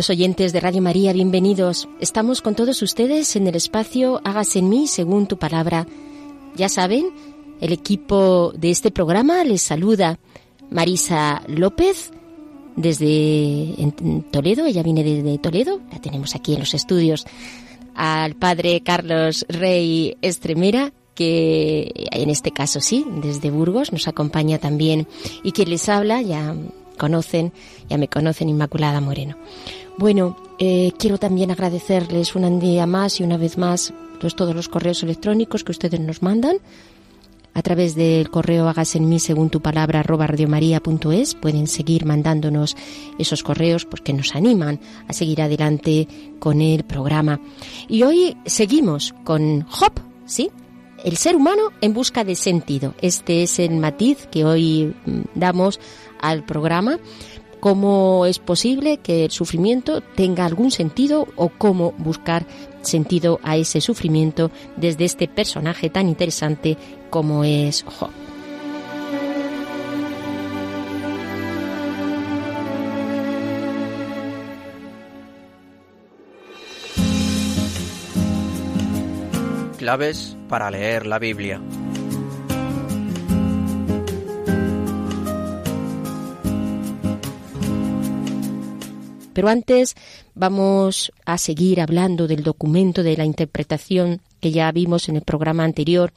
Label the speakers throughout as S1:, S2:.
S1: Queridos oyentes de Radio María, bienvenidos. Estamos con todos ustedes en el espacio Hágase en mí según tu palabra. Ya saben, el equipo de este programa les saluda Marisa López desde Toledo, ella viene desde Toledo, la tenemos aquí en los estudios, al padre Carlos Rey Estremera, que en este caso sí, desde Burgos, nos acompaña también, y quien les habla, ya conocen, ya me conocen, Inmaculada Moreno. Bueno, eh, quiero también agradecerles un día más y una vez más pues, todos los correos electrónicos que ustedes nos mandan a través del correo hagas en mí según tu palabra radiomaria.es pueden seguir mandándonos esos correos porque nos animan a seguir adelante con el programa. Y hoy seguimos con Hop, ¿sí? El ser humano en busca de sentido. Este es el matiz que hoy mm, damos al programa. ¿Cómo es posible que el sufrimiento tenga algún sentido o cómo buscar sentido a ese sufrimiento desde este personaje tan interesante como es Job?
S2: Claves para leer la Biblia.
S1: Pero antes vamos a seguir hablando del documento de la interpretación que ya vimos en el programa anterior,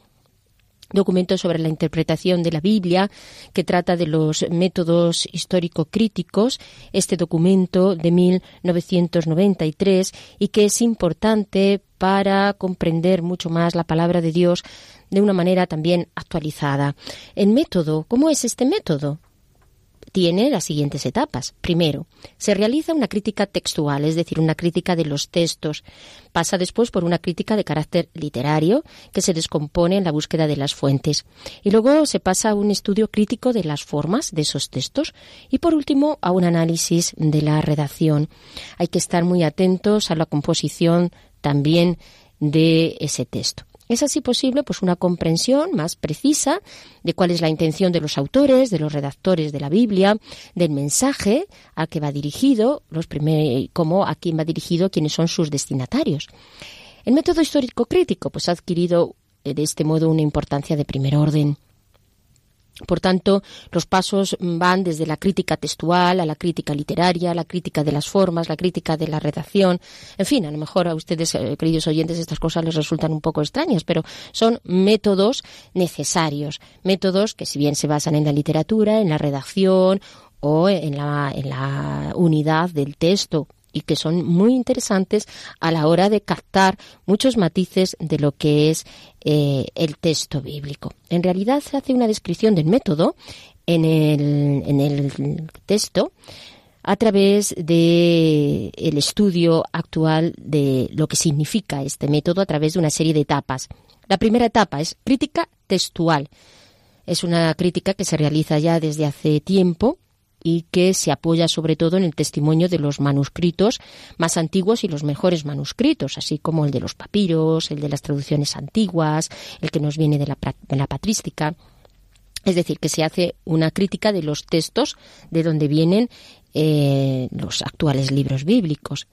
S1: documento sobre la interpretación de la Biblia que trata de los métodos histórico-críticos, este documento de 1993 y que es importante para comprender mucho más la palabra de Dios de una manera también actualizada. El método, ¿cómo es este método? Tiene las siguientes etapas. Primero, se realiza una crítica textual, es decir, una crítica de los textos. Pasa después por una crítica de carácter literario, que se descompone en la búsqueda de las fuentes. Y luego se pasa a un estudio crítico de las formas de esos textos. Y por último, a un análisis de la redacción. Hay que estar muy atentos a la composición también de ese texto. Es así posible pues una comprensión más precisa de cuál es la intención de los autores, de los redactores de la Biblia, del mensaje a que va dirigido, los primer, cómo a quién va dirigido, quiénes son sus destinatarios. El método histórico crítico pues ha adquirido eh, de este modo una importancia de primer orden. Por tanto, los pasos van desde la crítica textual a la crítica literaria, la crítica de las formas, la crítica de la redacción. En fin, a lo mejor a ustedes, eh, queridos oyentes, estas cosas les resultan un poco extrañas, pero son métodos necesarios. Métodos que, si bien se basan en la literatura, en la redacción o en la, en la unidad del texto y que son muy interesantes a la hora de captar muchos matices de lo que es eh, el texto bíblico. En realidad se hace una descripción del método en el, en el texto a través de el estudio actual de lo que significa este método a través de una serie de etapas. La primera etapa es crítica textual. Es una crítica que se realiza ya desde hace tiempo y que se apoya sobre todo en el testimonio de los manuscritos más antiguos y los mejores manuscritos, así como el de los papiros, el de las traducciones antiguas, el que nos viene de la, patrística. Es decir, que se hace una crítica de los textos de donde vienen eh, los actuales libros bíblicos.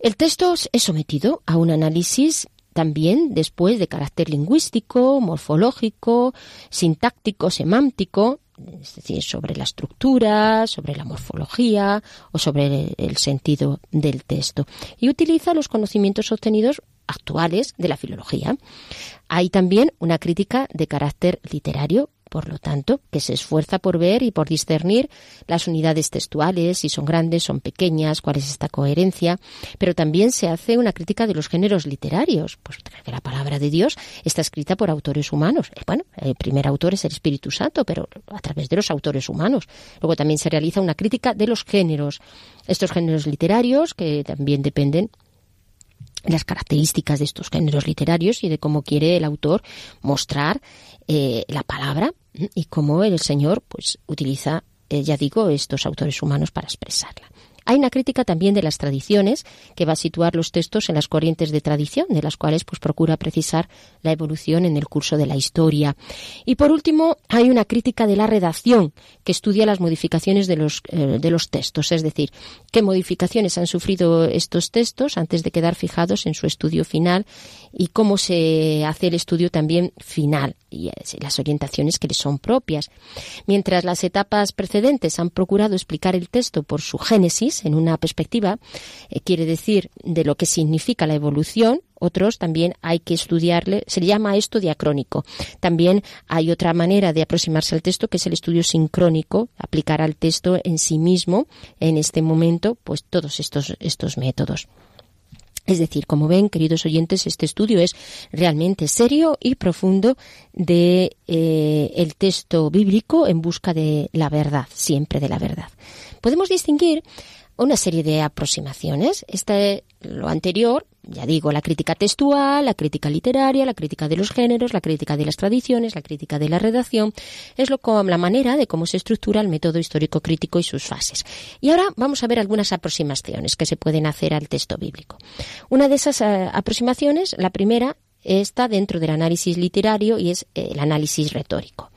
S1: El texto es sometido a un análisis también después de carácter lingüístico, morfológico, sintáctico, semántico, es decir, sobre la estructura, sobre la morfología o sobre el sentido del texto. Y utiliza los conocimientos obtenidos actuales de la filología. Hay también una crítica de carácter literario por lo tanto, que se esfuerza por ver y por discernir las unidades textuales, si son grandes, son pequeñas, cuál es esta coherencia, pero también se hace una crítica de los géneros literarios, pues la palabra de Dios está escrita por autores humanos. Eh, bueno, el primer autor es el Espíritu Santo, pero a través de los autores humanos. Luego también se realiza una crítica de los géneros, estos géneros literarios que también dependen las características de estos géneros literarios y de cómo quiere el autor mostrar eh, la palabra y cómo el Señor pues utiliza, eh, ya digo, estos autores humanos para expresarla. Hay una crítica también de las tradiciones que va a situar los textos en las corrientes de tradición, de las cuales pues procura precisar la evolución en el curso de la historia. Y por último, hay una crítica de la redacción que estudia las modificaciones de los, eh, de los textos, es decir, qué modificaciones han sufrido estos textos antes de quedar fijados en su estudio final y cómo se hace el estudio también final y las orientaciones que le son propias. Mientras las etapas precedentes han procurado explicar el texto por su génesis en una perspectiva, eh, quiere decir, de lo que significa la evolución, otros también hay que estudiarle, se llama esto diacrónico. También hay otra manera de aproximarse al texto que es el estudio sincrónico, aplicar al texto en sí mismo en este momento pues todos estos estos métodos. Es decir, como ven, queridos oyentes, este estudio es realmente serio y profundo de eh, el texto bíblico en busca de la verdad, siempre de la verdad. Podemos distinguir una serie de aproximaciones. Este, lo anterior, ya digo, la crítica textual, la crítica literaria, la crítica de los géneros, la crítica de las tradiciones, la crítica de la redacción, es lo la manera de cómo se estructura el método histórico crítico y sus fases. Y ahora vamos a ver algunas aproximaciones que se pueden hacer al texto bíblico. Una de esas eh, aproximaciones, la primera, está dentro del análisis literario y es el análisis retórico.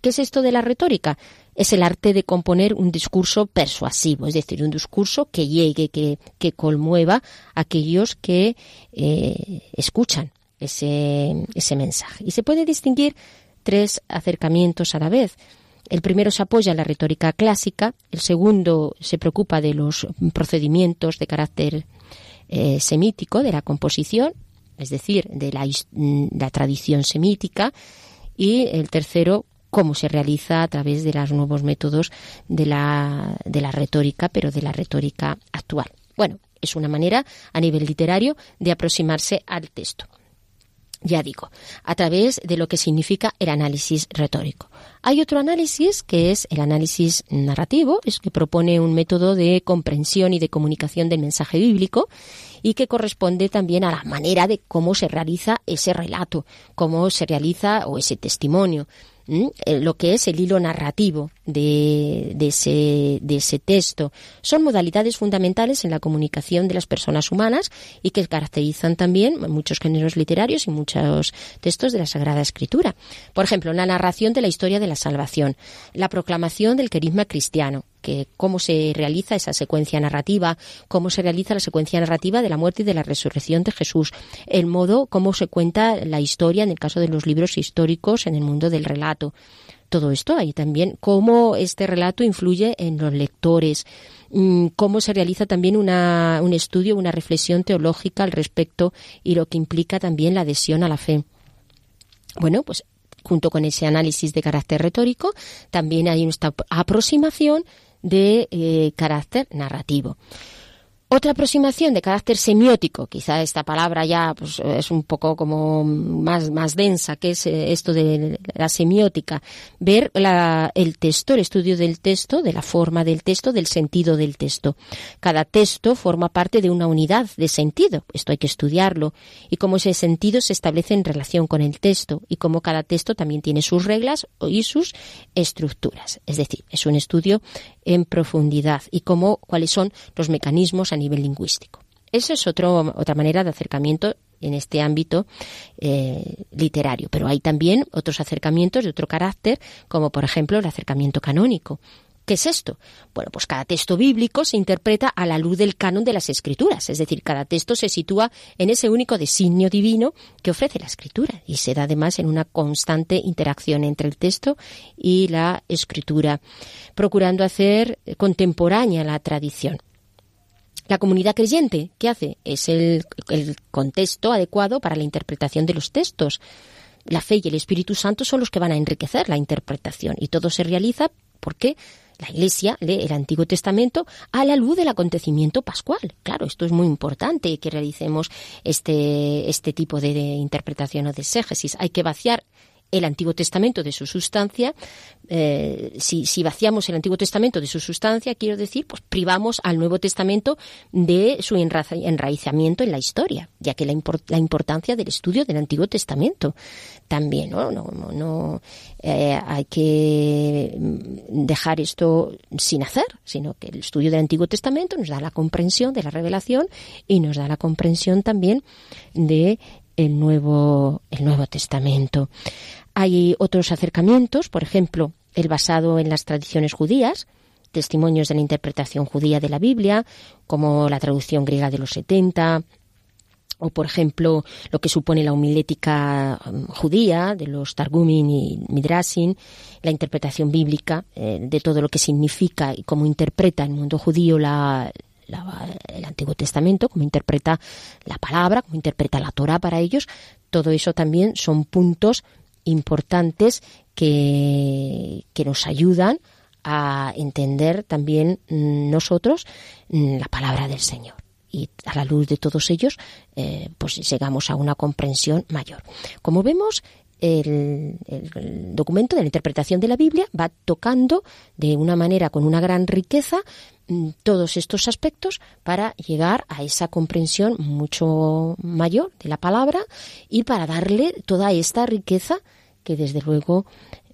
S1: ¿Qué es esto de la retórica? Es el arte de componer un discurso persuasivo, es decir, un discurso que llegue, que, que a aquellos que eh, escuchan ese, ese mensaje. Y se puede distinguir tres acercamientos a la vez. El primero se apoya en la retórica clásica, el segundo se preocupa de los procedimientos de carácter eh, semítico, de la composición, es decir, de la, la tradición semítica, y el tercero cómo se realiza a través de los nuevos métodos de la, de la retórica, pero de la retórica actual. Bueno, es una manera a nivel literario de aproximarse al texto. Ya digo, a través de lo que significa el análisis retórico. Hay otro análisis que es el análisis narrativo, es que propone un método de comprensión y de comunicación del mensaje bíblico y que corresponde también a la manera de cómo se realiza ese relato, cómo se realiza o ese testimonio. Eh, lo que es el hilo narrativo de, ese, de ese texto. Son modalidades fundamentales en la comunicación de las personas humanas y que caracterizan también muchos géneros literarios y muchos textos de la Sagrada Escritura. Por ejemplo, la narración de la historia de la salvación, la proclamación del querisma cristiano, que cómo se realiza esa secuencia narrativa, cómo se realiza la secuencia narrativa de la muerte y de la resurrección de Jesús, el modo cómo se cuenta la historia en el caso de los libros históricos en el mundo del relato. Todo esto hay también cómo este relato influye en los lectores, mm, cómo se realiza también una, un estudio, una reflexión teológica al respecto y lo que implica también la adhesión a la fe. Bueno, pues junto con ese análisis de carácter retórico, también hay esta aproximación de eh, carácter narrativo. Otra aproximación de carácter semiótico, quizá esta palabra ya pues, es un poco como más, más densa, que es eh, esto de la semiótica, ver el texto, el estudio del texto, de la forma del texto, del sentido del texto. Cada texto forma parte de una unidad de sentido, esto hay que estudiarlo, y cómo ese sentido se establece en relación con el texto, y cómo cada texto también tiene sus reglas y sus estructuras. Es decir, es un estudio en profundidad. Y cómo, cuáles son los mecanismos a nivel lingüístico. Esa es otra manera de acercamiento en este ámbito eh, literario. Pero hay también otros acercamientos de otro carácter, como por ejemplo el acercamiento canónico. ¿Qué es esto? Bueno, pues cada texto bíblico se interpreta a la luz del canon de las escrituras, es decir, cada texto se sitúa en ese único designio divino que ofrece la escritura y se da además en una constante interacción entre el texto y la escritura, procurando hacer contemporánea la tradición. La comunidad creyente, ¿qué hace? Es el, el contexto adecuado para la interpretación de los textos. La fe y el Espíritu Santo son los que van a enriquecer la interpretación y todo se realiza porque la Iglesia lee el Antiguo Testamento a la luz del acontecimiento pascual. Claro, esto es muy importante que realicemos este, este tipo de, de interpretación o de exégesis. Hay que vaciar el Antiguo Testamento de su sustancia, eh, si, vaciamos el Antiguo Testamento de su sustancia, quiero decir, pues privamos al Nuevo Testamento de su enraizamiento en la historia, ya que la, la importancia del estudio del Antiguo Testamento también, ¿no? No, no, no eh, hay que dejar esto sin hacer, sino que el estudio del Antiguo Testamento nos da la comprensión de la revelación y nos da la comprensión también de el Nuevo, el Nuevo Testamento. Hay otros acercamientos, por ejemplo, el basado en las tradiciones judías, testimonios de la interpretación judía de la Biblia, como la traducción griega de los 70, o por ejemplo lo que supone la homilética um, judía de los Targumin y Midrashin, la interpretación bíblica eh, de todo lo que significa y cómo interpreta el mundo judío el Antiguo Testamento, cómo interpreta la palabra, cómo interpreta la Torah para ellos, todo eso también son puntos importantes que, que nos ayudan a entender también nosotros la palabra del Señor. Y a la luz de todos ellos, eh, pues llegamos a una comprensión mayor. Como vemos, el, documento de la interpretación de la Biblia va tocando de una manera con una gran riqueza mm, todos estos aspectos para llegar a esa comprensión mucho mayor de la palabra y para darle toda esta riqueza que desde luego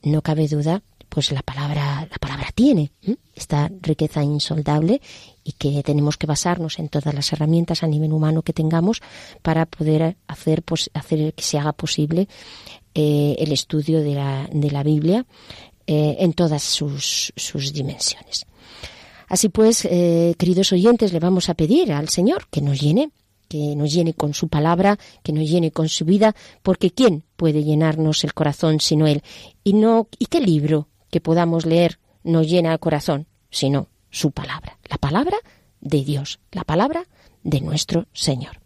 S1: no cabe duda pues la palabra la palabra tiene esta riqueza insoldable y que tenemos que basarnos en todas las herramientas a nivel humano que tengamos para poder hacer pues hacer que se haga posible eh, el estudio de la, de la Biblia eh, en todas sus, sus dimensiones. Así pues, eh, queridos oyentes, le vamos a pedir al Señor que nos llene que nos llene con su palabra, que nos llene con su vida, porque ¿quién puede llenarnos el corazón sino Él? Y, no, ¿y qué libro que podamos leer nos llena el corazón sino su palabra? La palabra de Dios, la palabra de nuestro Señor.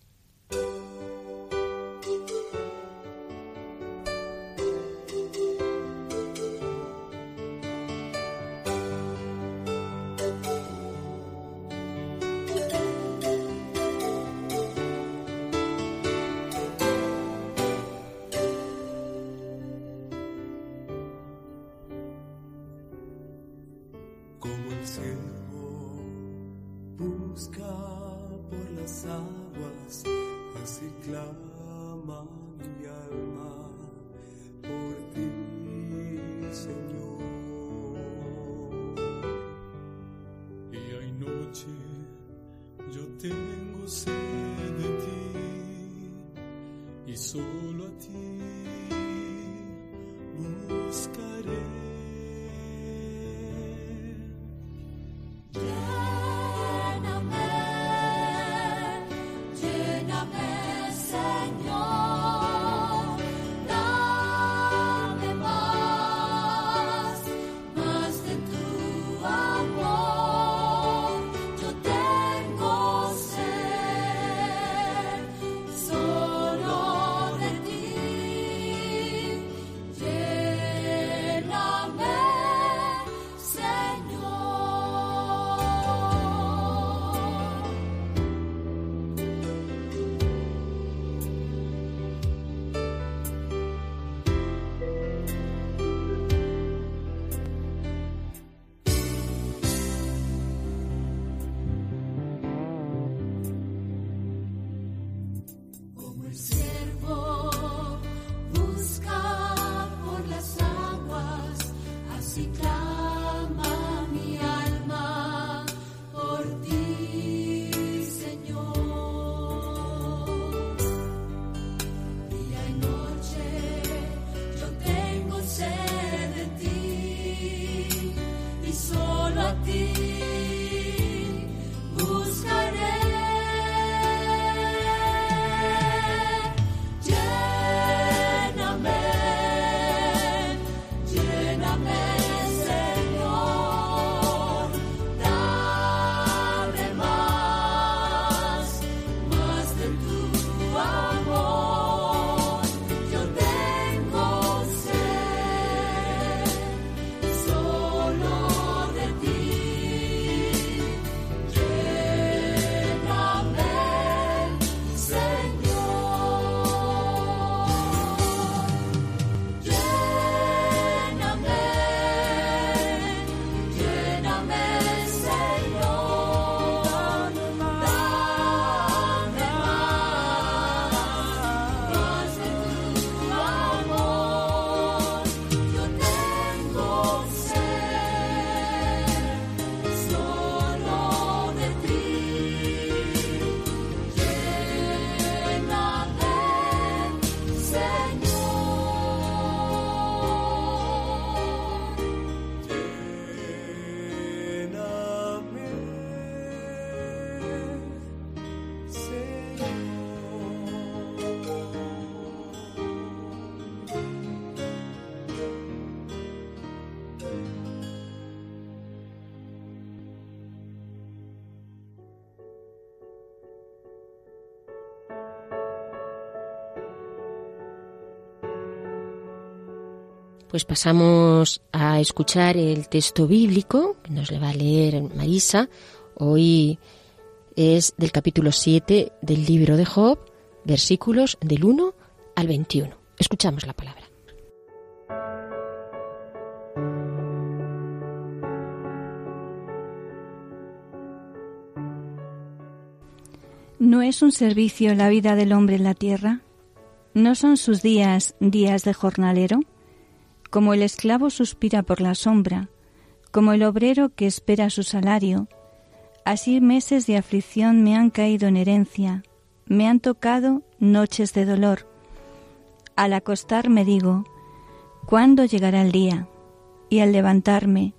S1: Pues pasamos a escuchar el texto bíblico que nos le va a leer Marisa. Hoy es del capítulo 7 del libro de Job, versículos del 1 al 21. Escuchamos la palabra.
S3: ¿No es un servicio la vida del hombre en la tierra? ¿No son sus días días de jornalero? Como el esclavo suspira por la sombra, como el obrero que espera su salario, así meses de aflicción me han caído en herencia, me han tocado noches de dolor. Al acostarme digo, ¿cuándo llegará el día? Y al levantarme,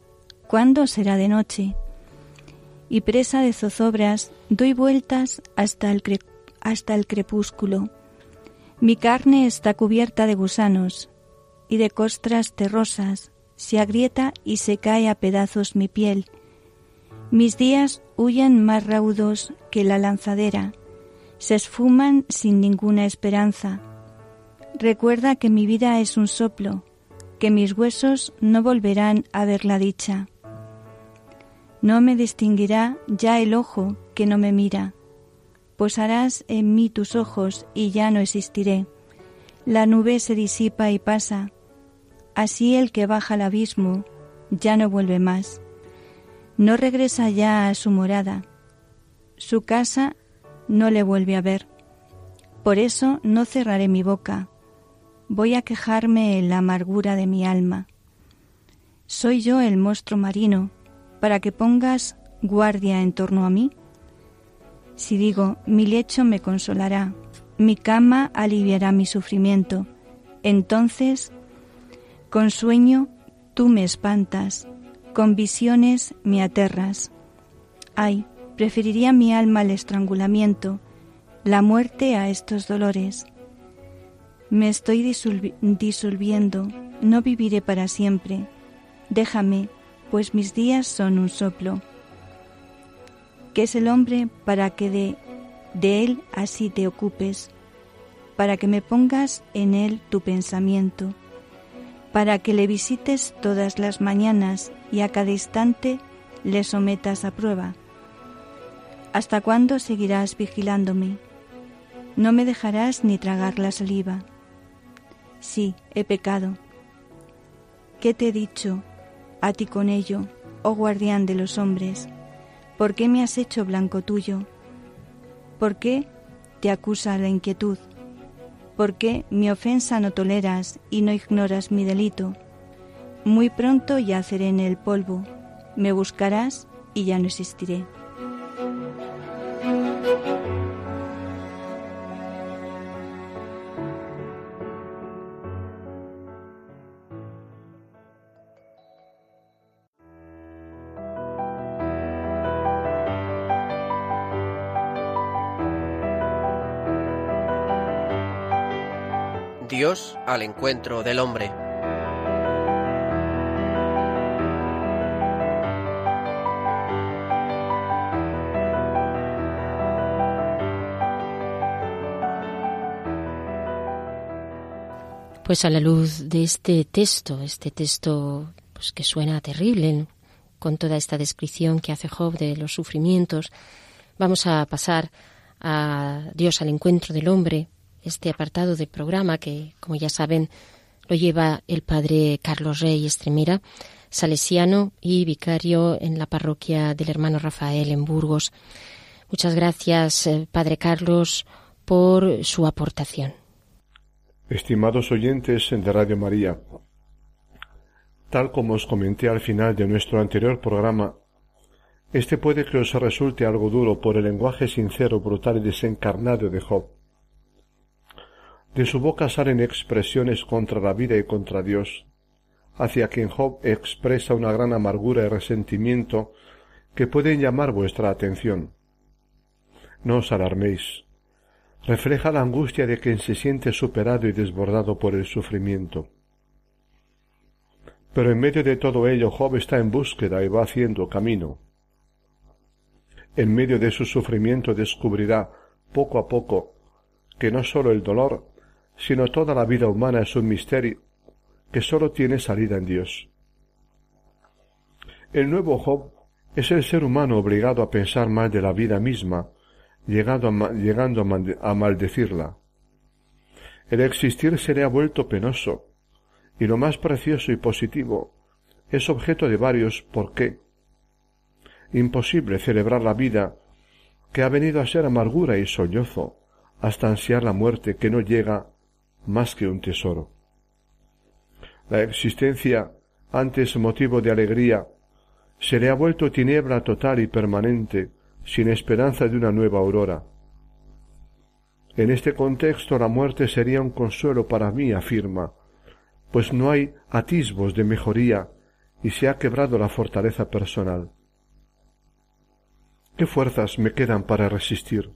S3: ¿cuándo será de noche? y presa de zozobras doy vueltas hasta el, hasta el crepúsculo. Mi carne está cubierta de gusanos y de costras terrosas, se agrieta y se cae a pedazos mi piel. Mis días huyen más raudos que la lanzadera, se esfuman sin ninguna esperanza. Recuerda que mi vida es un soplo, que mis huesos no volverán a ver la dicha. No me distinguirá ya el ojo que no me mira. Posarás en mí tus ojos y ya no existiré. La nube se disipa y pasa. Así el que baja al abismo ya no vuelve más. No regresa ya a su morada. Su casa no le vuelve a ver. Por eso no cerraré mi boca. Voy a quejarme en la amargura de mi alma. Soy yo el monstruo marino para que pongas guardia en torno a mí? Si digo, mi lecho me consolará, mi cama aliviará mi sufrimiento, entonces, con sueño tú me espantas, con visiones me aterras. Ay, preferiría mi alma al estrangulamiento, la muerte a estos dolores. Me estoy disolviendo, no viviré para siempre. Déjame, pues mis días son un soplo. ¿Qué es el hombre para que de él así te ocupes? Para que me pongas en él tu pensamiento, para que le visites todas las mañanas y a cada instante le sometas a prueba. ¿Hasta cuándo seguirás vigilándome? No me dejarás ni tragar la saliva. Sí, he pecado. ¿Qué te he dicho? a ti con ello, oh guardián de los hombres, ¿por qué me has hecho blanco tuyo? ¿Por qué te acusa la inquietud? ¿Por qué mi ofensa no toleras y no ignoras mi delito? Muy pronto yaceré en el polvo, me buscarás y ya no existiré.
S2: Dios al encuentro del hombre.
S1: Pues a la luz de este texto, este texto pues que suena terrible con toda esta descripción que hace Job de los sufrimientos, vamos a pasar a Dios al encuentro del hombre, este apartado del programa que, como ya saben, lo lleva el padre Carlos Rey Estremera, salesiano y vicario en la parroquia del hermano Rafael en Burgos. Muchas gracias, eh, padre Carlos, por su aportación.
S4: Estimados oyentes de Radio María, tal como os comenté al final de nuestro anterior programa, este puede que os resulte algo duro por el lenguaje sincero, brutal y desencarnado de Job. De su boca salen expresiones contra la vida y contra Dios, hacia quien Job expresa una gran amargura y resentimiento que pueden llamar vuestra atención. No os alarméis. Refleja la angustia de quien se siente superado y desbordado por el sufrimiento. Pero en medio de todo ello Job está en búsqueda y va haciendo camino. En medio de su sufrimiento descubrirá poco a poco que no sólo el dolor sino toda la vida humana es un misterio que sólo tiene salida en Dios. El nuevo Job es el ser humano obligado a pensar mal de la vida misma, llegando a, maldecirla. El existir se le ha vuelto penoso, y lo más precioso y positivo es objeto de varios por qué. Imposible celebrar la vida que ha venido a ser amargura y sollozo, hasta ansiar la muerte que no llega más que un tesoro. La existencia, antes motivo de alegría, se le ha vuelto tiniebla total y permanente, sin esperanza de una nueva aurora. En este contexto la muerte sería un consuelo para mí, afirma, pues no hay atisbos de mejoría y se ha quebrado la fortaleza personal. ¿Qué fuerzas me quedan para resistir?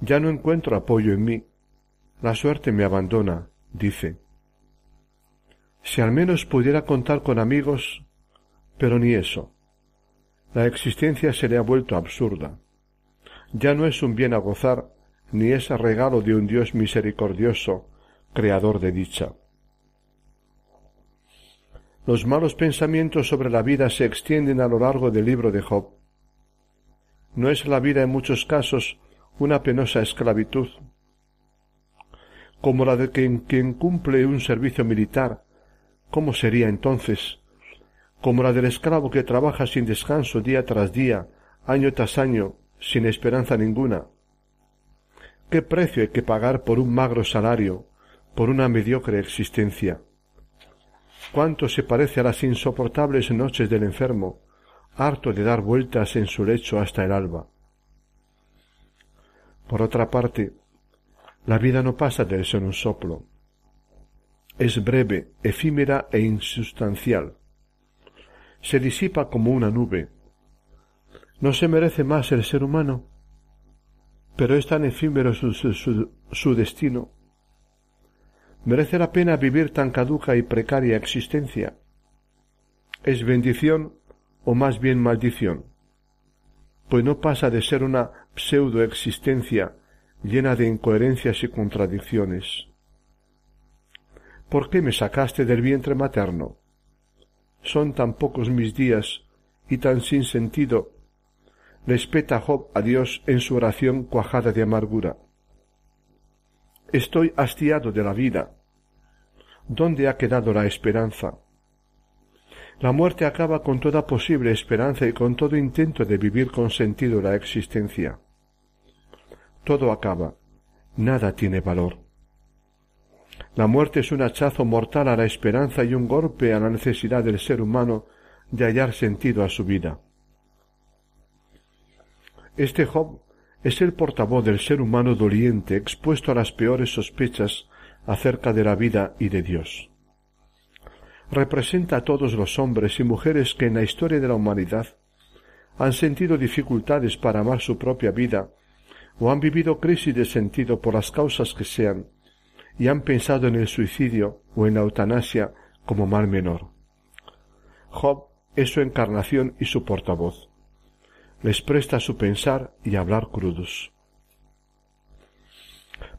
S4: Ya no encuentro apoyo en mí. La suerte me abandona, dice. Si al menos pudiera contar con amigos, pero ni eso. La existencia se le ha vuelto absurda. Ya no es un bien a gozar, ni es regalo de un Dios misericordioso, creador de dicha. Los malos pensamientos sobre la vida se extienden a lo largo del libro de Job. ¿No es la vida en muchos casos una penosa esclavitud? Como la de quien, quien cumple un servicio militar, ¿cómo sería entonces? Como la del esclavo que trabaja sin descanso día tras día, año tras año, sin esperanza ninguna. ¿Qué precio hay que pagar por un magro salario, por una mediocre existencia? cuánto se parece a las insoportables noches del enfermo, harto de dar vueltas en su lecho hasta el alba. Por otra parte, la vida no pasa de ser un soplo. Es breve, efímera e insustancial. Se disipa como una nube. ¿No se merece más el ser humano? Pero es tan efímero su, su, su destino ¿Merece la pena vivir tan caduca y precaria existencia? ¿Es bendición o más bien maldición? Pues no pasa de ser una pseudo existencia llena de incoherencias y contradicciones. ¿Por qué me sacaste del vientre materno? Son tan pocos mis días y tan sin sentido. Respeta Job a Dios en su oración cuajada de amargura. Estoy hastiado de la vida. ¿Dónde ha quedado la esperanza? La muerte acaba con toda posible esperanza y con todo intento de vivir con sentido la existencia. Todo acaba. Nada tiene valor. La muerte es un hachazo mortal a la esperanza y un golpe a la necesidad del ser humano de hallar sentido a su vida. Este Job es el portavoz del ser humano doliente expuesto a las peores sospechas acerca de la vida y de Dios. Representa a todos los hombres y mujeres que en la historia de la humanidad han sentido dificultades para amar su propia vida o han vivido crisis de sentido por las causas que sean y han pensado en el suicidio o en la eutanasia como mal menor. Job es su encarnación y su portavoz les presta su pensar y hablar crudos.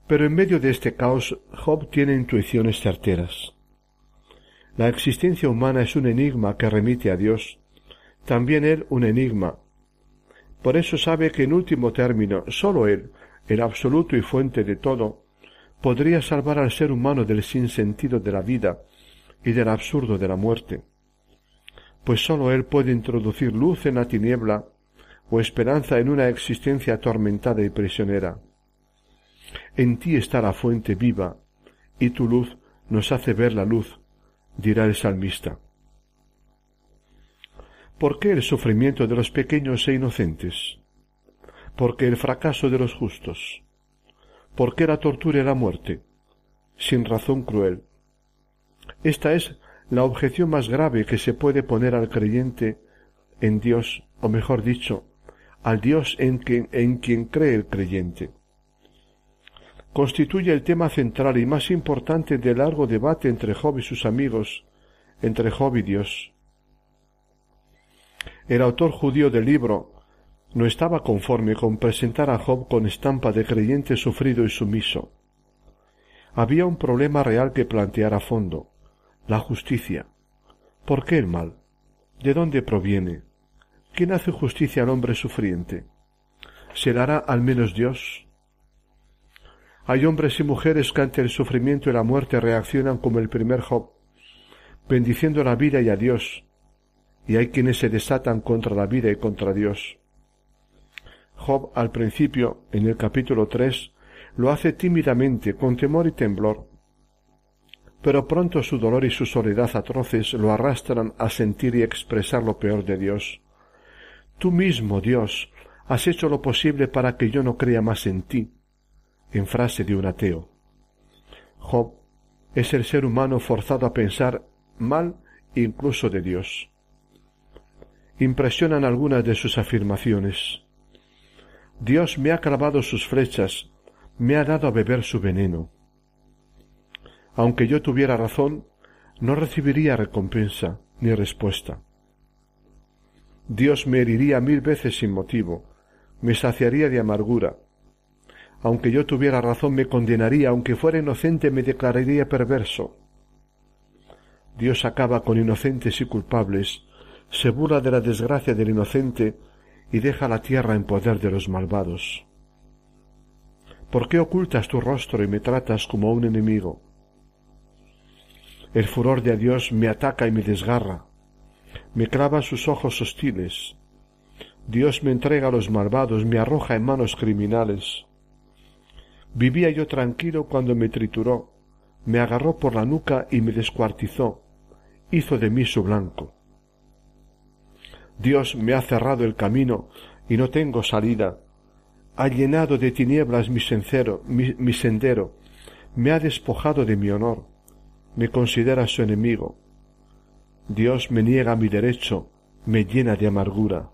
S4: Pero en medio de este caos, Job tiene intuiciones certeras. La existencia humana es un enigma que remite a Dios, también Él un enigma. Por eso sabe que en último término sólo Él, el absoluto y fuente de todo, podría salvar al ser humano del sinsentido de la vida y del absurdo de la muerte. Pues sólo Él puede introducir luz en la tiniebla o esperanza en una existencia atormentada y prisionera. En ti está la fuente viva, y tu luz nos hace ver la luz, dirá el salmista. ¿Por qué el sufrimiento de los pequeños e inocentes? ¿Por qué el fracaso de los justos? ¿Por qué la tortura y la muerte? Sin razón cruel. Esta es la objeción más grave que se puede poner al creyente en Dios, o mejor dicho, al Dios en quien, en quien cree el creyente. Constituye el tema central y más importante del largo debate entre Job y sus amigos, entre Job y Dios. El autor judío del libro no estaba conforme con presentar a Job con estampa de creyente sufrido y sumiso. Había un problema real que plantear a fondo, la justicia. ¿Por qué el mal? ¿De dónde proviene? ¿Quién hace justicia al hombre sufriente? ¿Se la hará al menos Dios? Hay hombres y mujeres que ante el sufrimiento y la muerte reaccionan como el primer Job, bendiciendo la vida y a Dios, y hay quienes se desatan contra la vida y contra Dios. Job al principio, en el capítulo tres, lo hace tímidamente, con temor y temblor. Pero pronto su dolor y su soledad atroces lo arrastran a sentir y expresar lo peor de Dios. Tú mismo, Dios, has hecho lo posible para que yo no crea más en ti, en frase de un ateo. Job es el ser humano forzado a pensar mal incluso de Dios. Impresionan algunas de sus afirmaciones. Dios me ha clavado sus flechas, me ha dado a beber su veneno. Aunque yo tuviera razón, no recibiría recompensa ni respuesta. Dios me heriría mil veces sin motivo, me saciaría de amargura. Aunque yo tuviera razón, me condenaría, aunque fuera inocente, me declararía perverso. Dios acaba con inocentes y culpables, se burla de la desgracia del inocente y deja la tierra en poder de los malvados. ¿Por qué ocultas tu rostro y me tratas como un enemigo? El furor de Dios me ataca y me desgarra, me clava sus ojos hostiles. Dios me entrega a los malvados, me arroja en manos criminales. Vivía yo tranquilo cuando me trituró, me agarró por la nuca y me descuartizó, hizo de mí su blanco. Dios me ha cerrado el camino y no tengo salida. Ha llenado de tinieblas mi, mi, sendero, me ha despojado de mi honor, me considera su enemigo. Dios me niega mi derecho, me llena de amargura.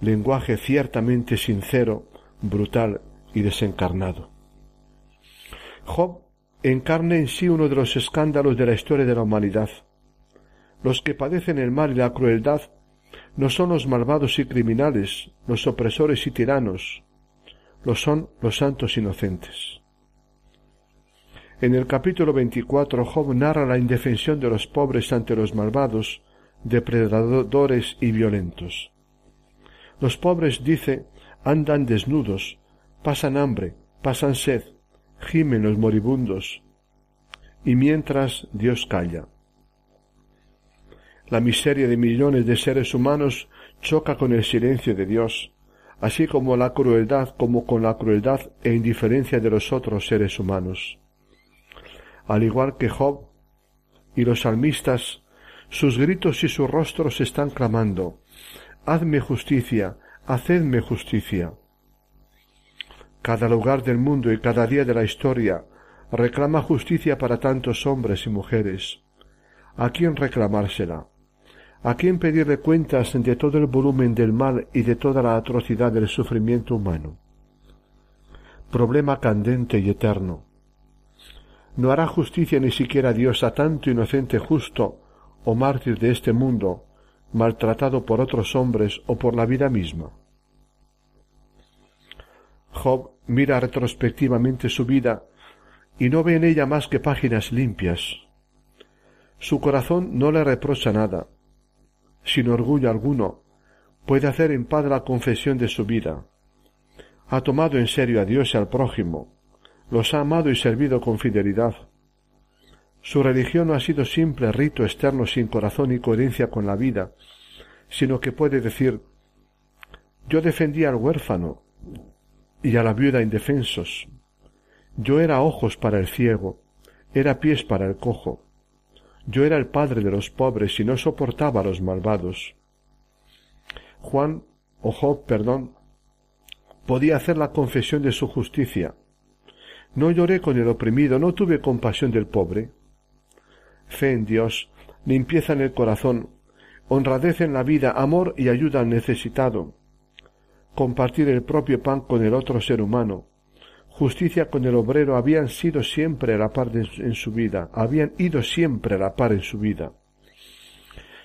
S4: Lenguaje ciertamente sincero, brutal y desencarnado. Job encarna en sí uno de los escándalos de la historia de la humanidad. Los que padecen el mal y la crueldad no son los malvados y criminales, los opresores y tiranos, lo son los santos inocentes. En el capítulo 24 Job narra la indefensión de los pobres ante los malvados, depredadores y violentos. Los pobres, dice, andan desnudos, pasan hambre, pasan sed, gimen los moribundos, y mientras Dios calla. La miseria de millones de seres humanos choca con el silencio de Dios, así como la crueldad como con la crueldad e indiferencia de los otros seres humanos. Al igual que Job y los salmistas, sus gritos y sus rostros están clamando Hazme justicia, hacedme justicia. Cada lugar del mundo y cada día de la historia reclama justicia para tantos hombres y mujeres. ¿A quién reclamársela? ¿A quién pedirle cuentas de todo el volumen del mal y de toda la atrocidad del sufrimiento humano? Problema candente y eterno. No hará justicia ni siquiera Dios a tanto inocente justo o mártir de este mundo, maltratado por otros hombres o por la vida misma. Job mira retrospectivamente su vida y no ve en ella más que páginas limpias. Su corazón no le reprocha nada, sin orgullo alguno, puede hacer en paz la confesión de su vida. Ha tomado en serio a Dios y al prójimo, los ha amado y servido con fidelidad. Su religión no ha sido simple rito externo sin corazón y coherencia con la vida, sino que puede decir yo defendí al huérfano y a la viuda indefensos. Yo era ojos para el ciego, era pies para el cojo, yo era el padre de los pobres y no soportaba a los malvados. Juan, o Job, perdón, podía hacer la confesión de su justicia. No lloré con el oprimido, no tuve compasión del pobre. Fe en Dios, limpieza en el corazón, honradez en la vida, amor y ayuda al necesitado. Compartir el propio pan con el otro ser humano, justicia con el obrero habían sido siempre a la par en su vida, habían ido siempre a la par en su vida.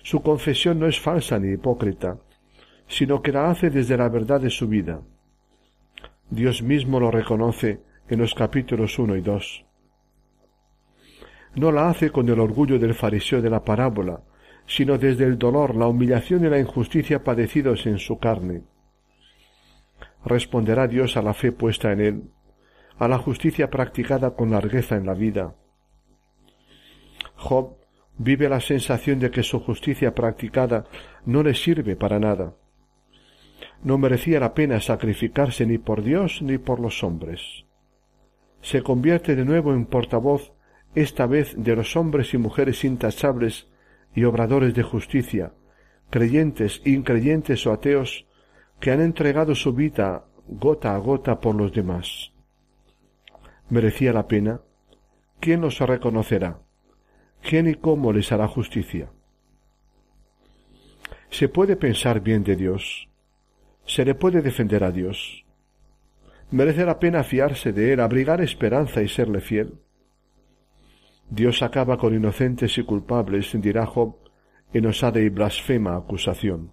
S4: Su confesión no es falsa ni hipócrita, sino que la hace desde la verdad de su vida. Dios mismo lo reconoce en los capítulos uno y dos. no la hace con el orgullo del fariseo de la parábola, sino desde el dolor, la humillación y la injusticia padecidos en su carne. Responderá Dios a la fe puesta en él, a la justicia practicada con largueza en la vida. Job vive la sensación de que su justicia practicada no le sirve para nada. No merecía la pena sacrificarse ni por Dios ni por los hombres. Se convierte de nuevo en portavoz, esta vez de los hombres y mujeres intachables y obradores de justicia, creyentes, increyentes o ateos, que han entregado su vida gota a gota por los demás. ¿Merecía la pena? ¿Quién los reconocerá? ¿Quién y cómo les hará justicia? Se puede pensar bien de Dios. Se le puede defender a Dios. Merece la pena fiarse de Él, abrigar esperanza y serle fiel. Dios acaba con inocentes y culpables, dirá Job, en osada y blasfema acusación.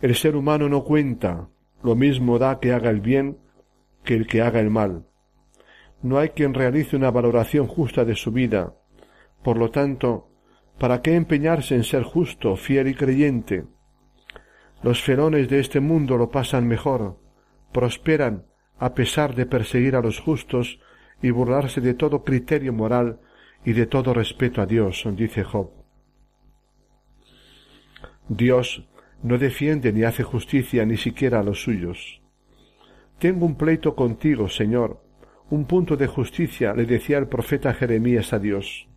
S4: El ser humano no cuenta, lo mismo da que haga el bien que el que haga el mal. No hay quien realice una valoración justa de su vida. Por lo tanto, ¿para qué empeñarse en ser justo, fiel y creyente? Los ferones de este mundo lo pasan mejor, prosperan a pesar de perseguir a los justos y burlarse de todo criterio moral y de todo respeto a Dios, dice Job. Dios no defiende ni hace justicia ni siquiera a los suyos. Tengo un pleito contigo, Señor, un punto de justicia, le decía el profeta Jeremías a Dios.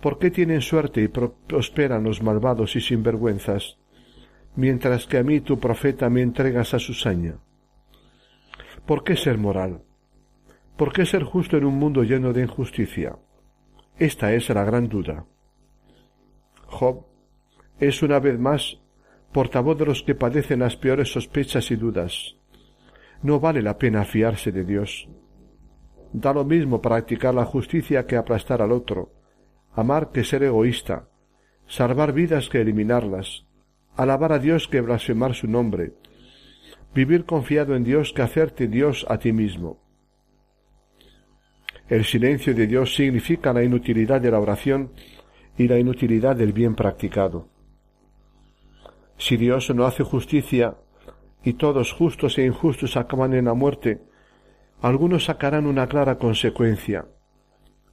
S4: ¿Por qué tienen suerte y prosperan los malvados y sinvergüenzas, mientras que a mí tu profeta me entregas a su saña? ¿Por qué ser moral? ¿Por qué ser justo en un mundo lleno de injusticia? Esta es la gran duda. Job es una vez más portavoz de los que padecen las peores sospechas y dudas. No vale la pena fiarse de Dios. Da lo mismo practicar la justicia que aplastar al otro, amar que ser egoísta, salvar vidas que eliminarlas, alabar a Dios que blasfemar su nombre, vivir confiado en Dios que hacerte Dios a ti mismo. El silencio de Dios significa la inutilidad de la oración y la inutilidad del bien practicado. Si Dios no hace justicia y todos justos e injustos acaban en la muerte, algunos sacarán una clara consecuencia.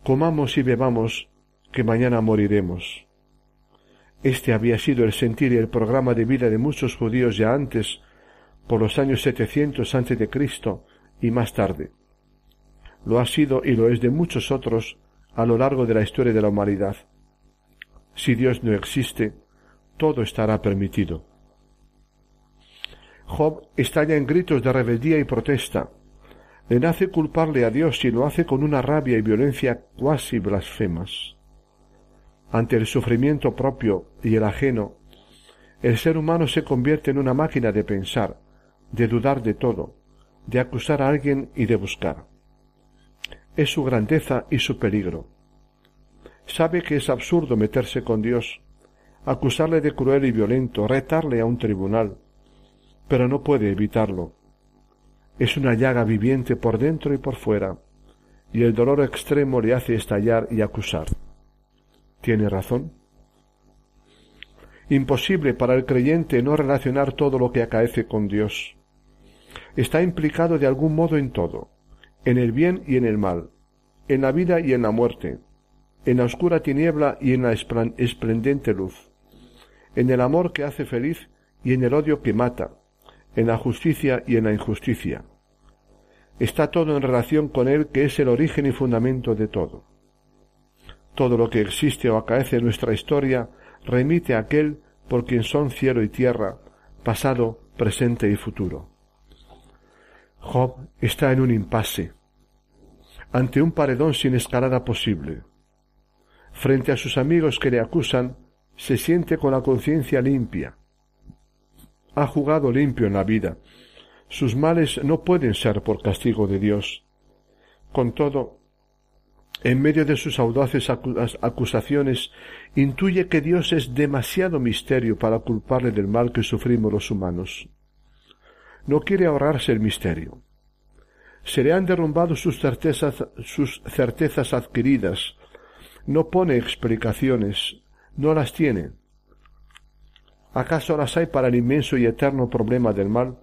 S4: Comamos y bebamos, que mañana moriremos. Este había sido el sentir y el programa de vida de muchos judíos ya antes, por los años setecientos antes de Cristo y más tarde. Lo ha sido y lo es de muchos otros a lo largo de la historia de la humanidad. Si Dios no existe, todo estará permitido. Job estalla en gritos de rebeldía y protesta. Le nace culparle a Dios y lo hace con una rabia y violencia cuasi blasfemas. Ante el sufrimiento propio y el ajeno, el ser humano se convierte en una máquina de pensar, de dudar de todo, de acusar a alguien y de buscar. Es su grandeza y su peligro. Sabe que es absurdo meterse con Dios, acusarle de cruel y violento, retarle a un tribunal, pero no puede evitarlo. Es una llaga viviente por dentro y por fuera, y el dolor extremo le hace estallar y acusar. ¿Tiene razón? Imposible para el creyente no relacionar todo lo que acaece con Dios. Está implicado de algún modo en todo, en el bien y en el mal, en la vida y en la muerte, en la oscura tiniebla y en la esplendente luz, en el amor que hace feliz y en el odio que mata, en la justicia y en la injusticia. Está todo en relación con Él que es el origen y fundamento de todo. Todo lo que existe o acaece en nuestra historia remite a aquel por quien son cielo y tierra, pasado, presente y futuro. Job está en un impasse, ante un paredón sin escalada posible. Frente a sus amigos que le acusan, se siente con la conciencia limpia, ha jugado limpio en la vida. Sus males no pueden ser por castigo de Dios. Con todo, en medio de sus audaces acusaciones, intuye que Dios es demasiado misterio para culparle del mal que sufrimos los humanos. No quiere ahorrarse el misterio. Se le han derrumbado sus certezas, sus certezas adquiridas. No pone explicaciones, no las tiene. ¿Acaso las hay para el inmenso y eterno problema del mal?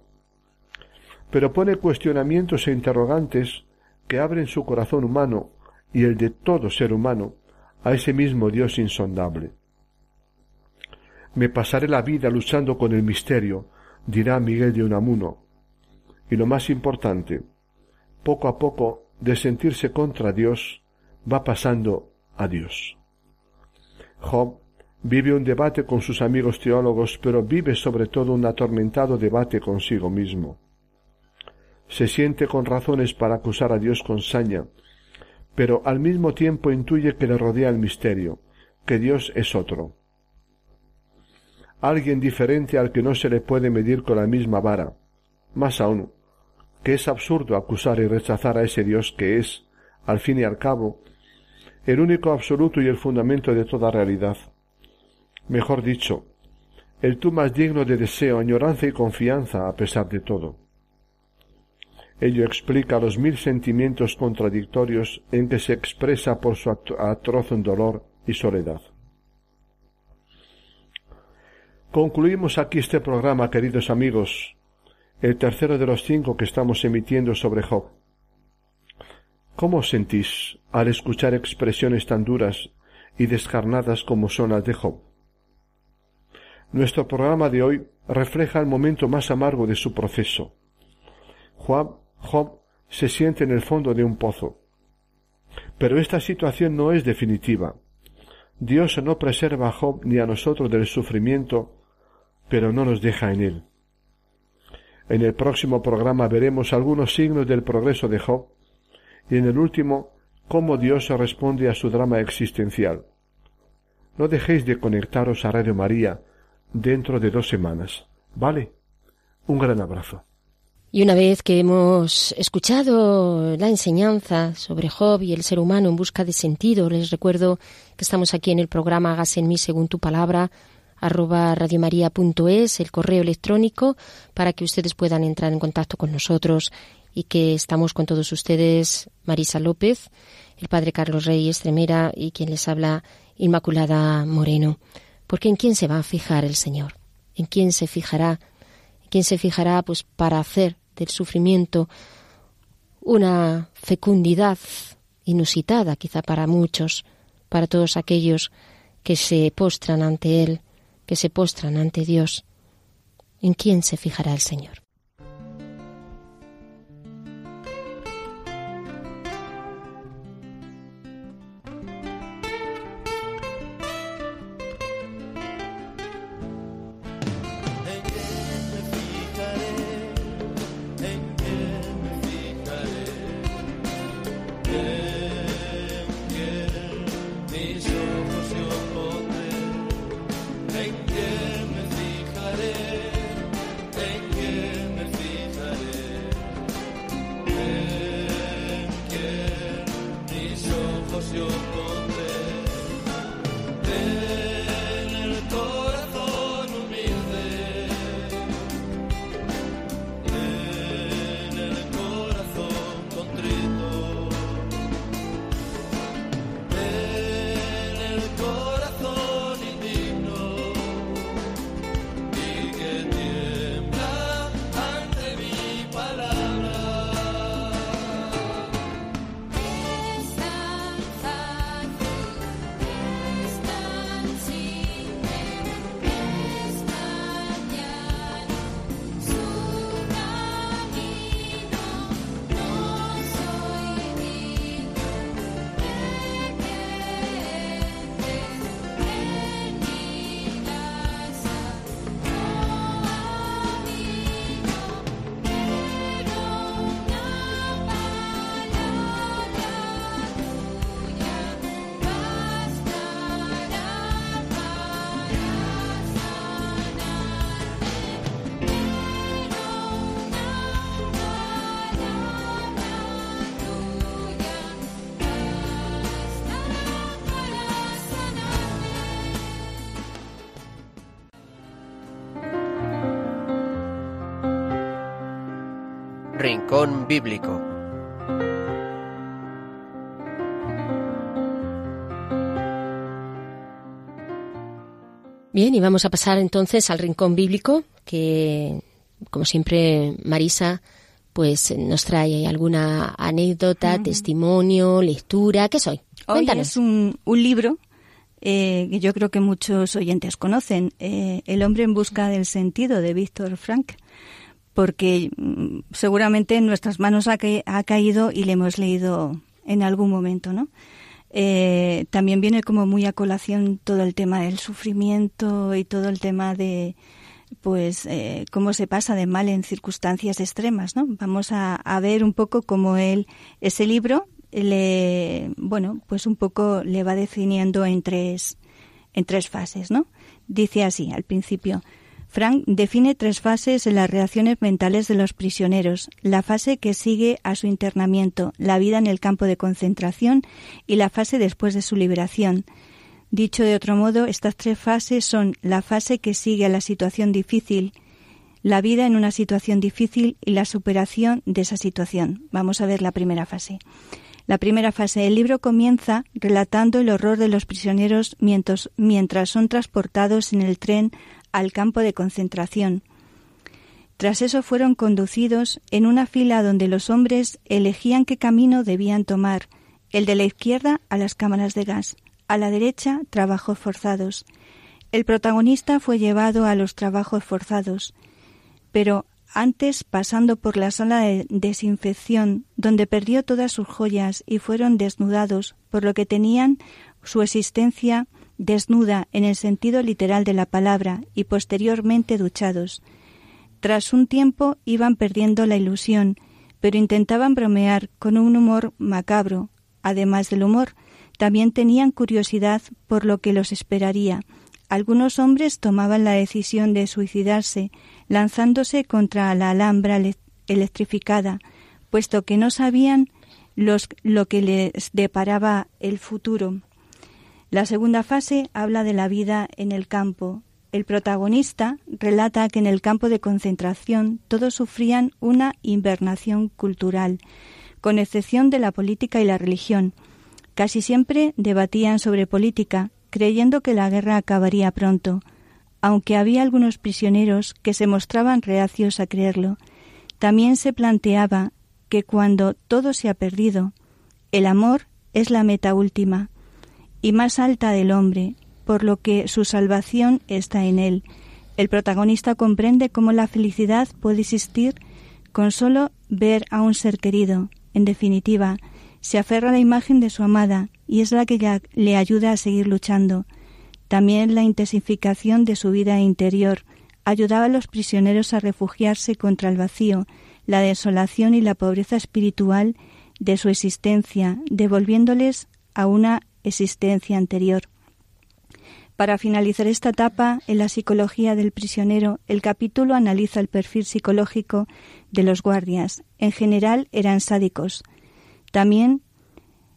S4: Pero pone cuestionamientos e interrogantes que abren su corazón humano y el de todo ser humano a ese mismo Dios insondable. Me pasaré la vida luchando con el misterio, dirá Miguel de Unamuno. Y lo más importante, poco a poco, de sentirse contra Dios, va pasando a Dios. Job vive un debate con sus amigos teólogos, pero vive sobre todo un atormentado debate consigo mismo. Se siente con razones para acusar a Dios con saña, pero al mismo tiempo intuye que le rodea el misterio, que Dios es otro. Alguien diferente al que no se le puede medir con la misma vara. Más aún, que es absurdo acusar y rechazar a ese Dios que es, al fin y al cabo, el único absoluto y el fundamento de toda realidad. Mejor dicho, el tú más digno de deseo, añoranza y confianza a pesar de todo. Ello explica los mil sentimientos contradictorios en que se expresa por su atroz dolor y soledad. Concluimos aquí este programa, queridos amigos, el tercero de los cinco que estamos emitiendo sobre Job. ¿Cómo os sentís al escuchar expresiones tan duras y descarnadas como son las de Job? Nuestro programa de hoy refleja el momento más amargo de su proceso. Job, Job se siente en el fondo de un pozo. Pero esta situación no es definitiva. Dios no preserva a Job ni a nosotros del sufrimiento, pero no nos deja en él. En el próximo programa veremos algunos signos del progreso de Job y en el último cómo Dios responde a su drama existencial. No dejéis de conectaros a Radio María dentro de dos semanas. ¿Vale? Un gran abrazo.
S1: Y una vez que hemos escuchado la enseñanza sobre Job y el ser humano en busca de sentido, les recuerdo que estamos aquí en el programa Hágase en mí según tu palabra, arroba radiomaria.es, el correo electrónico, para que ustedes puedan entrar en contacto con nosotros y que estamos con todos ustedes, Marisa López, el padre Carlos Rey Estremera y quien les habla, Inmaculada Moreno. Porque ¿en quién se va a fijar el Señor? ¿En quién se fijará? ¿En quién se fijará pues para hacer del sufrimiento una fecundidad inusitada quizá para muchos, para todos aquellos que se postran ante Él que se postran ante Dios, ¿en quién se fijará el Señor?
S2: Rincón Bíblico.
S1: Bien, y vamos a pasar entonces al Rincón Bíblico, que como siempre Marisa pues nos trae alguna anécdota, testimonio, lectura, ¿qué soy? Cuéntanos.
S3: Hoy es un, un libro eh, que yo creo que muchos oyentes conocen, eh, El hombre en busca del sentido de Víctor Frank porque mm, seguramente en nuestras manos ha, ha, caído y le hemos leído en algún momento, ¿no? Eh, también viene como muy a colación todo el tema del sufrimiento y todo el tema de, pues eh, cómo se pasa de mal en circunstancias extremas, ¿no? Vamos a, ver un poco cómo él ese libro le bueno, pues un poco le va definiendo en tres en tres fases, ¿no? Dice así al principio Frank define tres fases en las reacciones mentales de los prisioneros, la fase que sigue a su internamiento, la vida en el campo de concentración y la fase después de su liberación. Dicho de otro modo, estas tres fases son la fase que sigue a la situación difícil, la vida en una situación difícil y la superación de esa situación. Vamos a ver la primera fase. La primera fase del libro comienza relatando el horror de los prisioneros mientras, mientras son transportados en el tren al campo de concentración. Tras eso fueron conducidos en una fila donde los hombres elegían qué camino debían tomar, el de la izquierda a las cámaras de gas, a la derecha, trabajos forzados. El protagonista fue llevado a los trabajos forzados, pero antes pasando por la sala de desinfección, donde perdió todas sus joyas y fueron desnudados, por lo que tenían su existencia desnuda en el sentido literal de la palabra y posteriormente duchados. Tras un tiempo iban perdiendo la ilusión, pero intentaban bromear con un humor macabro. Además del humor, también tenían curiosidad por lo que los esperaría. Algunos hombres tomaban la decisión de suicidarse, lanzándose contra la alhambra electrificada, puesto que no sabían lo que les deparaba el futuro. La segunda fase habla de la vida en el campo. El protagonista relata que en el campo de concentración todos sufrían una invernación cultural, con excepción de la política y la religión, Casi siempre debatían sobre política, creyendo que la guerra acabaría pronto, aunque había algunos prisioneros que se mostraban reacios a creerlo. También se planteaba que cuando todo se ha perdido, el amor es la meta última y más alta del hombre, por lo que su salvación está en él. El protagonista comprende cómo la felicidad puede existir con solo ver a un ser querido. En definitiva, se aferra a la imagen de su amada y es la que le ayuda a seguir luchando. También la intensificación de su vida interior ayudaba a los prisioneros a refugiarse contra el vacío, la desolación y la pobreza espiritual de su existencia, devolviéndoles a una existencia anterior. Para finalizar esta etapa en la psicología del prisionero, el capítulo analiza el perfil psicológico de los guardias. En general eran sádicos, también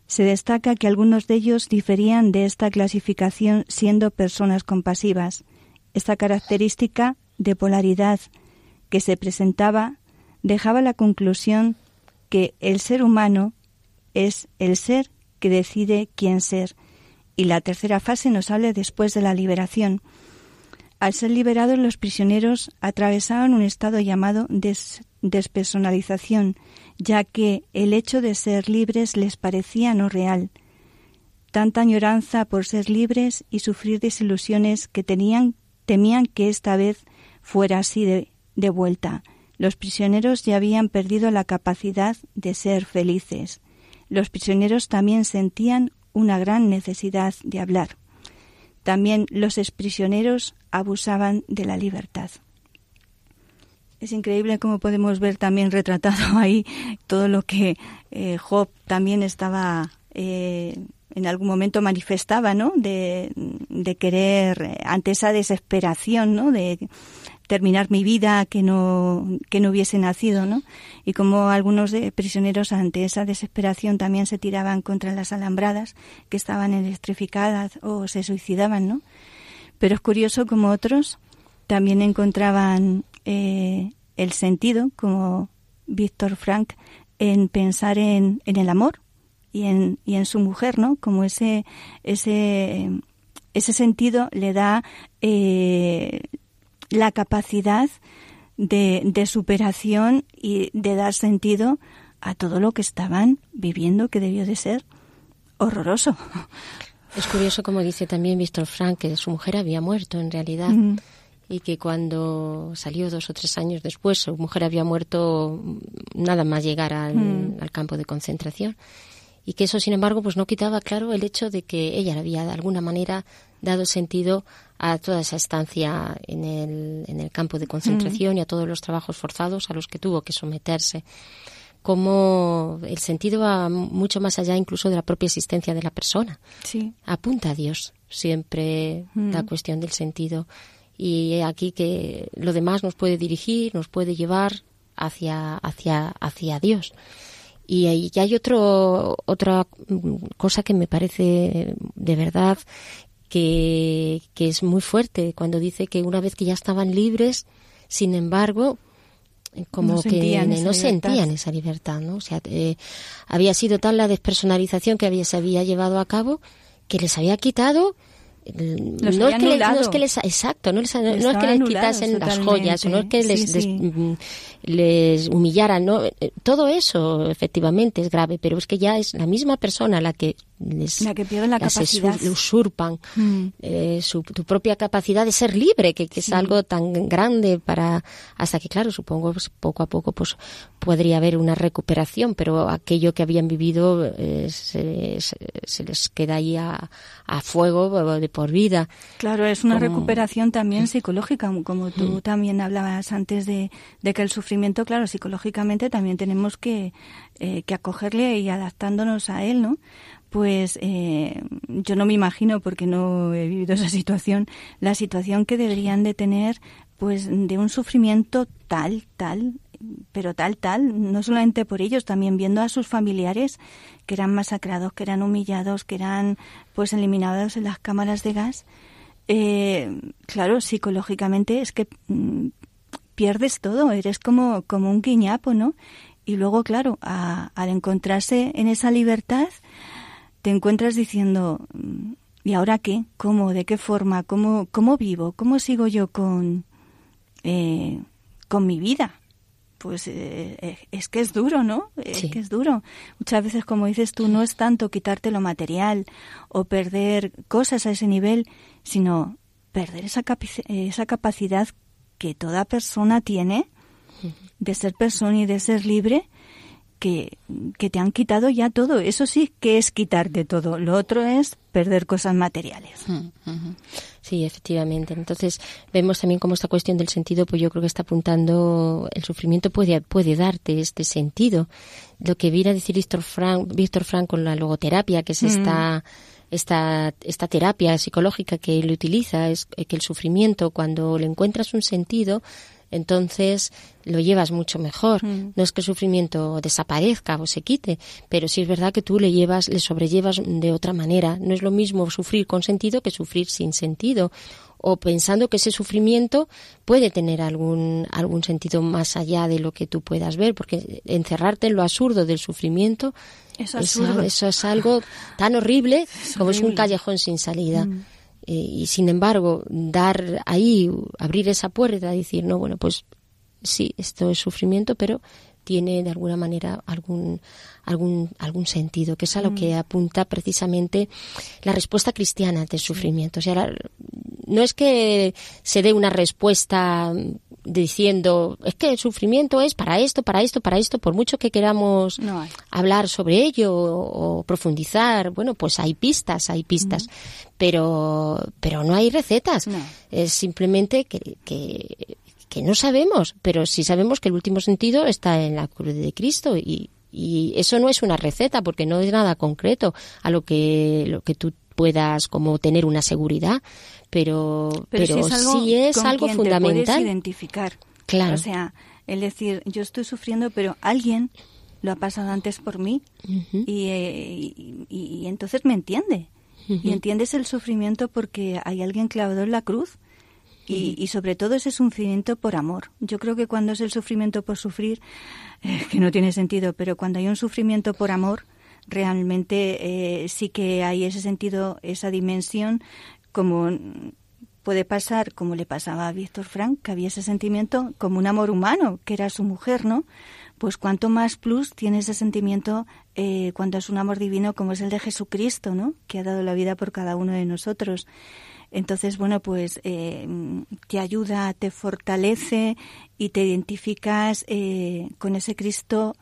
S3: se destaca que algunos de ellos diferían de esta clasificación siendo personas compasivas. Esta característica de polaridad que se presentaba dejaba la conclusión que el ser humano es el ser que decide quién ser. Y la tercera fase nos habla después de la liberación. Al ser liberados, los prisioneros atravesaban un estado llamado despersonalización, ya que el hecho de ser libres les parecía no real. Tanta añoranza por ser libres y sufrir desilusiones que tenían, temían que esta vez fuera así de vuelta. Los prisioneros ya habían perdido la capacidad de ser felices. Los prisioneros también sentían una gran necesidad de hablar. También los exprisioneros abusaban de la libertad. Es increíble cómo podemos ver también retratado ahí todo lo que eh, Job también estaba eh, en algún momento manifestaba, ¿no? De, querer, eh, ante esa desesperación, ¿no? De terminar mi vida que no, que no hubiese nacido, ¿no? Y como algunos de, prisioneros ante esa desesperación también se tiraban contra las alambradas que estaban electrificadas o se suicidaban, ¿no? Pero es curioso como otros también encontraban eh, el sentido, como Víctor Frank, en pensar en, en el amor y en, y en, su mujer, ¿no? Como ese, ese ese sentido le da eh, la capacidad de, de superación y de dar sentido a todo lo que estaban viviendo, que debió de ser horroroso.
S1: Es curioso, como dice también Víctor Frank, que su mujer había muerto en realidad.
S3: Mm.
S1: Y que cuando salió dos o tres años después, su mujer había muerto nada más llegar al,
S3: Mm.
S1: al campo de concentración. Y que eso, sin embargo, pues no quitaba claro el hecho de que ella había de alguna manera dado sentido a toda esa estancia en el, en el campo de concentración y a todos los trabajos forzados a los que tuvo que someterse como el sentido va mucho más allá incluso de la propia existencia de la persona.
S3: Sí.
S1: Apunta a Dios siempre
S3: Mm.
S1: la cuestión del sentido. Y aquí que lo demás nos puede dirigir, nos puede llevar hacia, hacia, hacia Dios. Y hay, y hay otro, otra cosa que me parece de verdad que, que es muy fuerte cuando dice que una vez que ya estaban libres, sin embargo, como
S3: No
S1: que
S3: sentían
S1: no sentían esa libertad, ¿no? O sea, eh, había sido tal la despersonalización que había, se había llevado a cabo que les había quitado
S3: Los
S1: no, es que les, no es que les exacto no, les- no es que les quitasen las joyas no es que les,
S3: Sí,
S1: mm, les humillaran no Eh, todo eso efectivamente es grave pero es que ya es la misma persona la que les
S3: La que pierde la capacidad.
S1: usu- usurpan.
S3: Mm.
S1: eh, su, tu propia capacidad de ser libre, que, que es algo tan grande para hasta que claro, supongo pues, poco a poco pues podría haber una recuperación, pero aquello que habían vivido eh, se, se- se les queda ahí a, a fuego de por vida.
S3: Claro, es una
S1: Como-
S3: recuperación también psicológica, como tú también hablabas antes de, de que el sufrimiento, claro, psicológicamente también tenemos que, eh, que acogerle y adaptándonos a él, ¿no? Pues eh, yo no me imagino, porque no he vivido esa situación, la situación que deberían de tener, pues de un sufrimiento tal, tal, pero tal, tal, no solamente por ellos, también viendo a sus familiares que eran masacrados, que eran humillados, que eran pues eliminados en las cámaras de gas. Eh, claro, psicológicamente es que mm, pierdes todo, eres como, como un guiñapo, ¿no? Y luego, claro, a- al encontrarse en esa libertad, te encuentras diciendo, mm, ¿y ahora qué? ¿Cómo? ¿De qué forma? ¿Cómo, cómo vivo? ¿Cómo sigo yo con, eh, con mi vida? Pues eh, eh, es que es duro, ¿no? Es
S1: Sí.
S3: que es duro. Muchas veces, como dices tú, no es tanto quitarte lo material o perder cosas a ese nivel, sino perder esa, capaci- esa capacidad que toda persona tiene de ser persona y de ser libre, que, que te han quitado ya todo. Eso sí que es quitarte todo. Lo otro es perder cosas materiales.
S1: Sí, efectivamente. Entonces vemos también cómo esta cuestión del sentido, pues yo creo que está apuntando, el sufrimiento puede, puede darte este sentido. Lo que viene a decir Víctor Frank, Víctor Frank con la logoterapia, que es esta, esta, esta terapia psicológica que él utiliza, es que el sufrimiento, cuando le encuentras un sentido, entonces lo llevas mucho mejor. No es que el sufrimiento desaparezca o se quite, pero sí es verdad que tú le llevas, le sobrellevas de otra manera. No es lo mismo sufrir con sentido que sufrir sin sentido o pensando que ese sufrimiento puede tener algún algún sentido más allá de lo que tú puedas ver, porque encerrarte en lo absurdo del sufrimiento
S3: es
S1: eso es algo tan horrible como es un callejón sin salida. Eh, y sin embargo, dar ahí, abrir esa puerta, decir, no, bueno, pues sí, esto es sufrimiento, pero tiene de alguna manera algún algún algún sentido, que es a lo que apunta precisamente la respuesta cristiana ante el sufrimiento. O sea, la- no es que se dé una respuesta diciendo, es que el sufrimiento es para esto, para esto, para esto, por mucho que queramos
S3: No
S1: hablar sobre ello o, o profundizar, bueno, pues hay pistas, hay pistas, pero, pero no hay recetas.
S3: No.
S1: Es simplemente que, que, que no sabemos, pero sí sabemos que el último sentido está en la cruz de Cristo y, y eso no es una receta porque no es nada concreto a lo que, lo que tú puedas como tener una seguridad, pero, pero,
S3: sí es algo,
S1: sí es
S3: con
S1: algo
S3: quien te puedes
S1: fundamental.
S3: identificar.
S1: Claro.
S3: O sea, el decir, yo estoy sufriendo, pero alguien lo ha pasado antes por mí y, eh, y- y- y entonces me entiende. Y entiendes el sufrimiento porque hay alguien clavado en la cruz. Y, y sobre todo ese sufrimiento por amor. Yo creo que cuando es el sufrimiento por sufrir, eh, que no tiene sentido, pero cuando hay un sufrimiento por amor, realmente eh, sí que hay ese sentido, esa dimensión como puede pasar, como le pasaba a Víctor Frank, que había ese sentimiento como un amor humano, que era su mujer, ¿no? Pues cuanto más plus tiene ese sentimiento eh, cuando es un amor divino como es el de Jesucristo, ¿no? Que ha dado la vida por cada uno de nosotros. Entonces, bueno, pues eh, te ayuda, te fortalece y te identificas eh, con ese Cristo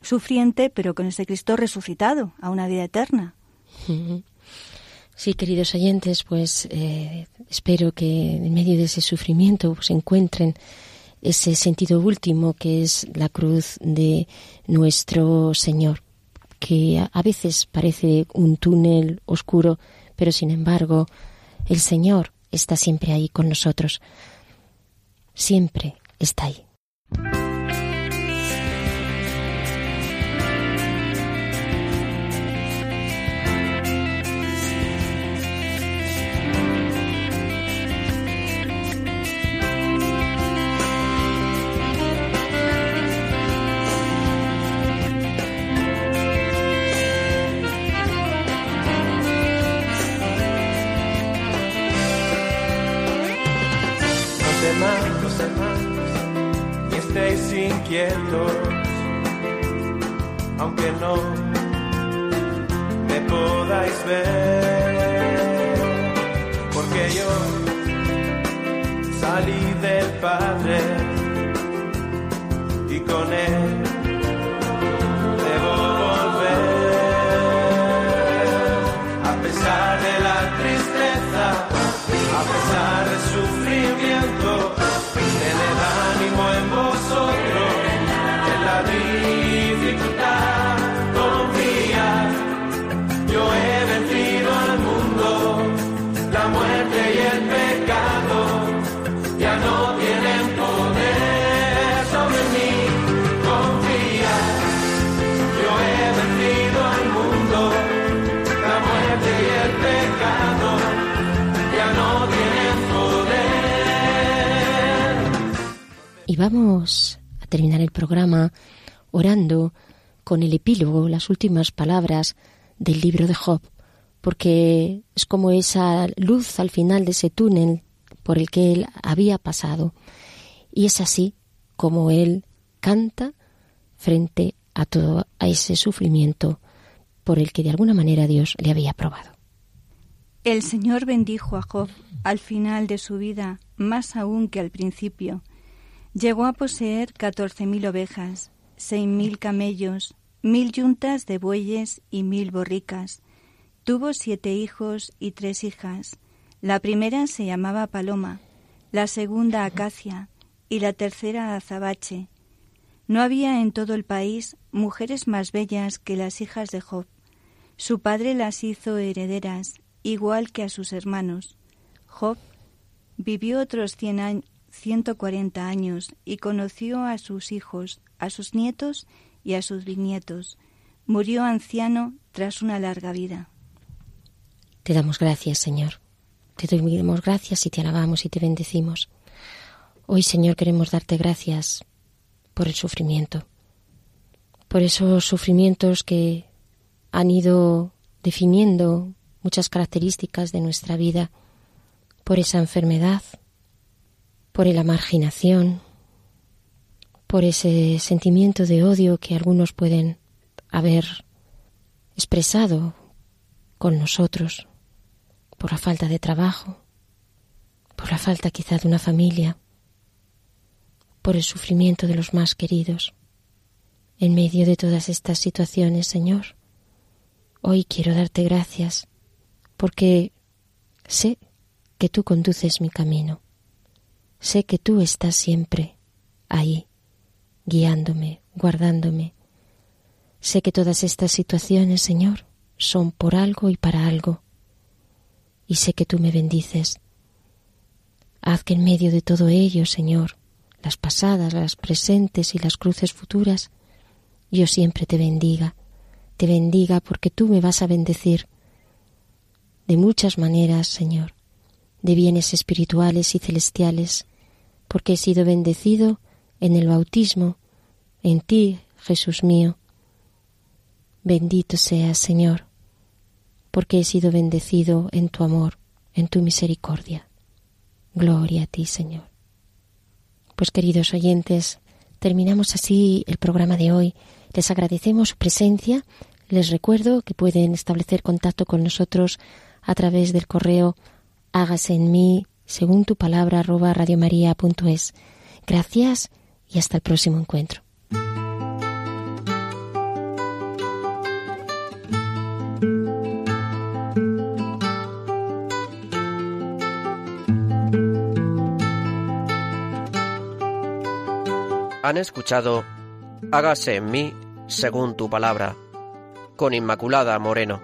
S3: sufriente, pero con ese Cristo resucitado a una vida eterna.
S1: Sí, queridos oyentes, pues eh, espero que en medio de ese sufrimiento pues, encuentren ese sentido último que es la cruz de nuestro Señor, que a veces parece un túnel oscuro, pero sin embargo el Señor está siempre ahí con nosotros, siempre está ahí. Las últimas palabras del libro de Job, porque es como esa luz al final de ese túnel por el que él había pasado. Y es así como él canta frente a todo a ese sufrimiento por el que de alguna manera Dios le había probado.
S3: El Señor bendijo a Job al final de su vida más aún que al principio Llegó a poseer catorce mil ovejas, seis mil camellos, mil yuntas de bueyes y mil borricas. Tuvo siete hijos y tres hijas. La primera se llamaba Paloma, la segunda Acacia y la tercera Azabache. No había en todo el país mujeres más bellas que las hijas de Job. Su padre las hizo herederas, igual que a sus hermanos. Job vivió otros cien, años 140 años y conoció a sus hijos, a sus nietos y a sus bisnietos. Murió anciano tras una larga vida.
S1: Te damos gracias, Señor. Te damos gracias y te alabamos y te bendecimos. Hoy, Señor, queremos darte gracias por el sufrimiento, por esos sufrimientos que han ido definiendo muchas características de nuestra vida, por esa enfermedad, por la marginación, por ese sentimiento de odio que algunos pueden haber expresado con nosotros, por la falta de trabajo, por la falta quizá de una familia, por el sufrimiento de los más queridos. En medio de todas estas situaciones, Señor, hoy quiero darte gracias porque sé que tú conduces mi camino Sé que tú estás siempre ahí, guiándome, guardándome. Sé que todas estas situaciones, Señor, son por algo y para algo. Y sé que tú me bendices. Haz que en medio de todo ello, Señor, las pasadas, las presentes y las cruces futuras, yo siempre te bendiga, te bendiga porque tú me vas a bendecir de muchas maneras, Señor, de bienes espirituales y celestiales, porque he sido bendecido en el bautismo, en ti, Jesús mío. Bendito seas, Señor, porque he sido bendecido en tu amor, en tu misericordia. Gloria a ti, Señor. Pues queridos oyentes, terminamos así el programa de hoy. Les agradecemos su presencia. Les recuerdo que pueden establecer contacto con nosotros a través del correo hágase en mí según tu palabra arroba. Gracias y hasta el próximo encuentro.
S2: Han escuchado Hágase en mí según tu palabra, con Inmaculada Moreno.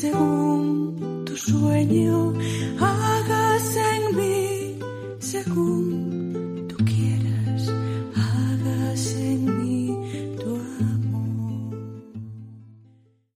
S5: Según tu sueño, hágase en mí según